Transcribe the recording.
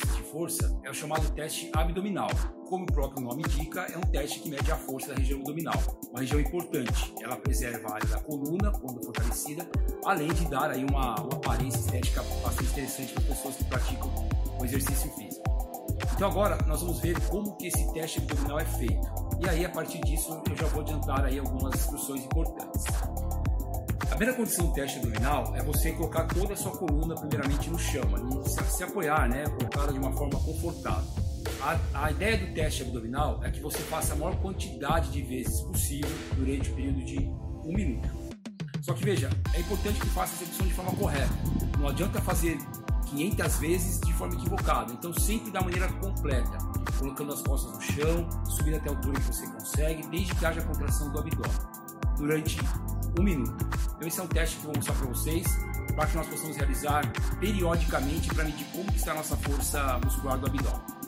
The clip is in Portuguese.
força é o chamado teste abdominal. Como o próprio nome indica, é um teste que mede a força da região abdominal, uma região importante. Ela preserva a área da coluna quando fortalecida, além de dar aí uma, uma aparência estética bastante interessante para pessoas que praticam o exercício físico. Então agora nós vamos ver como que esse teste abdominal é feito. E aí a partir disso eu já vou adiantar aí algumas instruções importantes. Primeira condição do teste abdominal é você colocar toda a sua coluna primeiramente no chão, se, se apoiar, né, colocá-la de uma forma confortável. A, a, ideia do teste abdominal é que você faça a maior quantidade de vezes possível durante o período de um minuto. Só que veja, é importante que faça a execução de forma correta. Não adianta fazer 500 vezes de forma equivocada. Então sempre da maneira completa, colocando as costas no chão, subindo até a altura que você consegue, desde que haja contração do abdômen. Durante um minuto. Então esse é um teste que eu vou mostrar para vocês, para que nós possamos realizar periodicamente para medir como está a nossa força muscular do abdômen.